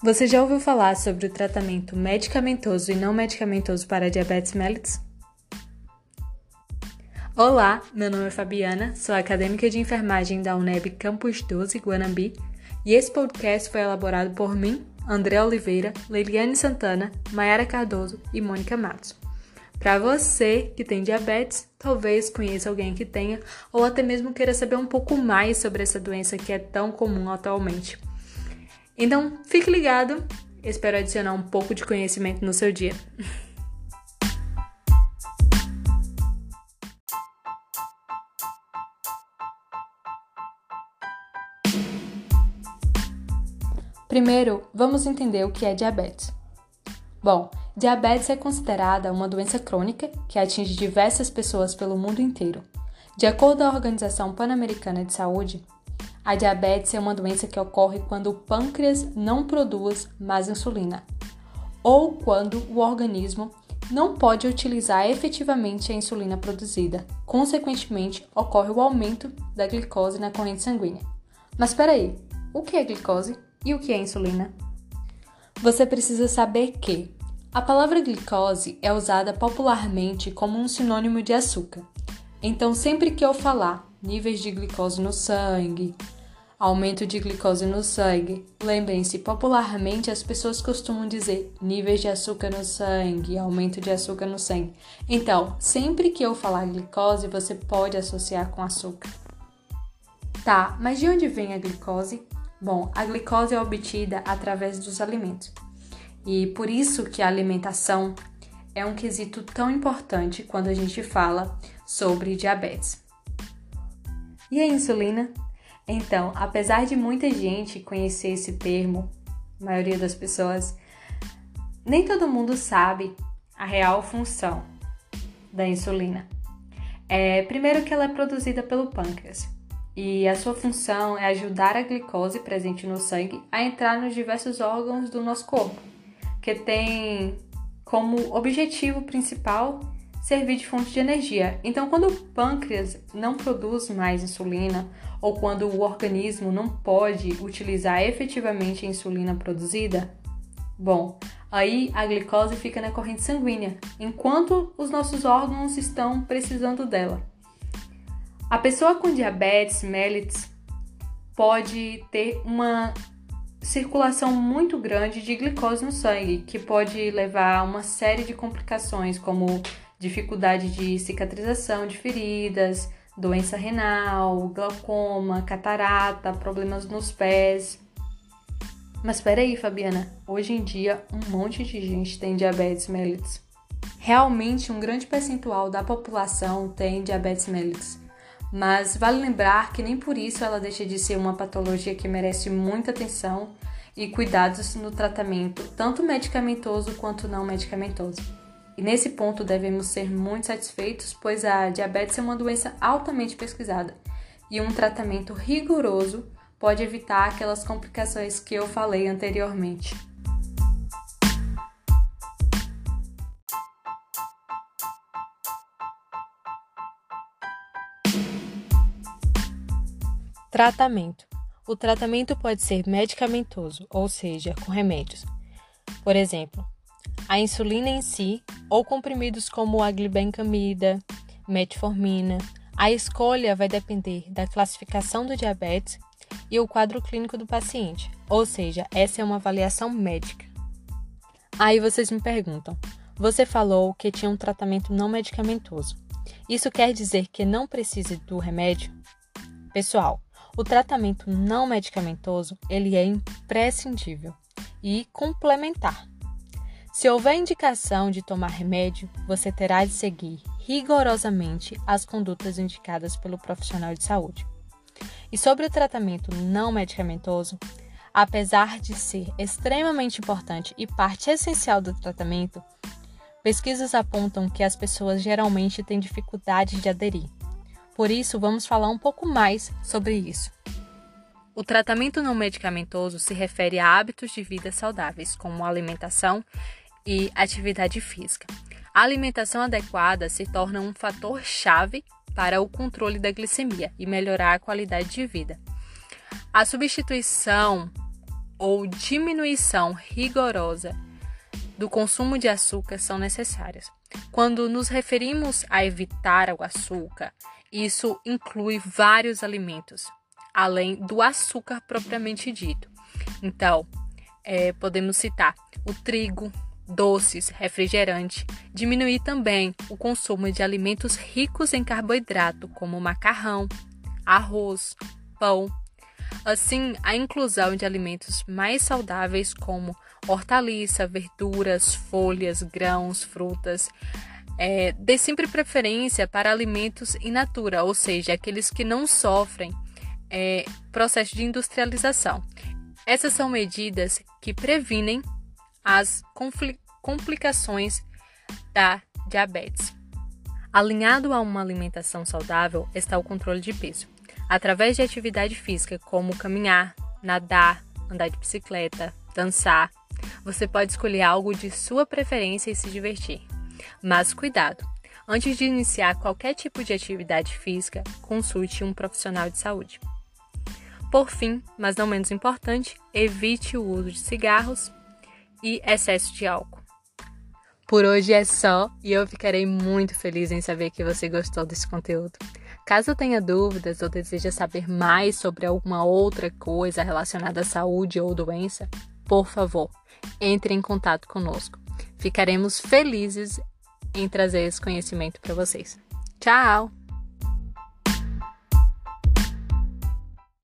Você já ouviu falar sobre o tratamento medicamentoso e não medicamentoso para diabetes mellitus? Olá, meu nome é Fabiana, sou acadêmica de enfermagem da UNEB Campus 12, Guanambi, e esse podcast foi elaborado por mim, André Oliveira, Leiliane Santana, Mayara Cardoso e Mônica Matos. Para você que tem diabetes, talvez conheça alguém que tenha, ou até mesmo queira saber um pouco mais sobre essa doença que é tão comum atualmente. Então, fique ligado, espero adicionar um pouco de conhecimento no seu dia. Primeiro, vamos entender o que é diabetes. Bom, diabetes é considerada uma doença crônica que atinge diversas pessoas pelo mundo inteiro. De acordo com a Organização Pan-Americana de Saúde, a diabetes é uma doença que ocorre quando o pâncreas não produz mais insulina, ou quando o organismo não pode utilizar efetivamente a insulina produzida. Consequentemente, ocorre o aumento da glicose na corrente sanguínea. Mas espera aí, o que é glicose? E o que é insulina? Você precisa saber que a palavra glicose é usada popularmente como um sinônimo de açúcar. Então, sempre que eu falar níveis de glicose no sangue, aumento de glicose no sangue, lembrem-se, popularmente as pessoas costumam dizer níveis de açúcar no sangue, aumento de açúcar no sangue. Então, sempre que eu falar glicose, você pode associar com açúcar. Tá, mas de onde vem a glicose? Bom, a glicose é obtida através dos alimentos. E por isso que a alimentação é um quesito tão importante quando a gente fala sobre diabetes. E a insulina? Então, apesar de muita gente conhecer esse termo, a maioria das pessoas, nem todo mundo sabe a real função da insulina. É, primeiro que ela é produzida pelo pâncreas e a sua função é ajudar a glicose presente no sangue a entrar nos diversos órgãos do nosso corpo, que tem como objetivo principal servir de fonte de energia. Então, quando o pâncreas não produz mais insulina ou quando o organismo não pode utilizar efetivamente a insulina produzida, bom, aí a glicose fica na corrente sanguínea, enquanto os nossos órgãos estão precisando dela. A pessoa com diabetes mellitus pode ter uma circulação muito grande de glicose no sangue, que pode levar a uma série de complicações, como dificuldade de cicatrização de feridas, doença renal, glaucoma, catarata, problemas nos pés. Mas espera aí, Fabiana, hoje em dia um monte de gente tem diabetes mellitus. Realmente um grande percentual da população tem diabetes mellitus mas vale lembrar que nem por isso ela deixa de ser uma patologia que merece muita atenção e cuidados no tratamento, tanto medicamentoso quanto não medicamentoso. E nesse ponto devemos ser muito satisfeitos, pois a diabetes é uma doença altamente pesquisada e um tratamento rigoroso pode evitar aquelas complicações que eu falei anteriormente. Tratamento: O tratamento pode ser medicamentoso, ou seja, com remédios. Por exemplo, a insulina em si ou comprimidos como a glibencamida, metformina. A escolha vai depender da classificação do diabetes e o quadro clínico do paciente, ou seja, essa é uma avaliação médica. Aí vocês me perguntam: você falou que tinha um tratamento não medicamentoso. Isso quer dizer que não precise do remédio? Pessoal, o tratamento não medicamentoso, ele é imprescindível e complementar. Se houver indicação de tomar remédio, você terá de seguir rigorosamente as condutas indicadas pelo profissional de saúde. E sobre o tratamento não medicamentoso, apesar de ser extremamente importante e parte essencial do tratamento, pesquisas apontam que as pessoas geralmente têm dificuldade de aderir. Por isso, vamos falar um pouco mais sobre isso. O tratamento não medicamentoso se refere a hábitos de vida saudáveis, como alimentação e atividade física. A alimentação adequada se torna um fator chave para o controle da glicemia e melhorar a qualidade de vida. A substituição ou diminuição rigorosa do consumo de açúcar são necessárias. Quando nos referimos a evitar o açúcar, isso inclui vários alimentos, além do açúcar propriamente dito. Então, é, podemos citar o trigo, doces, refrigerante, diminuir também o consumo de alimentos ricos em carboidrato, como macarrão, arroz, pão. Assim, a inclusão de alimentos mais saudáveis, como hortaliça, verduras, folhas, grãos, frutas. É, dê sempre preferência para alimentos in natura, ou seja, aqueles que não sofrem é, processo de industrialização. Essas são medidas que previnem as complicações da diabetes. Alinhado a uma alimentação saudável está o controle de peso. Através de atividade física como caminhar, nadar, andar de bicicleta, dançar, você pode escolher algo de sua preferência e se divertir. Mas cuidado! Antes de iniciar qualquer tipo de atividade física, consulte um profissional de saúde. Por fim, mas não menos importante, evite o uso de cigarros e excesso de álcool. Por hoje é só e eu ficarei muito feliz em saber que você gostou desse conteúdo. Caso tenha dúvidas ou deseja saber mais sobre alguma outra coisa relacionada à saúde ou doença, por favor, entre em contato conosco. Ficaremos felizes em trazer esse conhecimento para vocês. Tchau!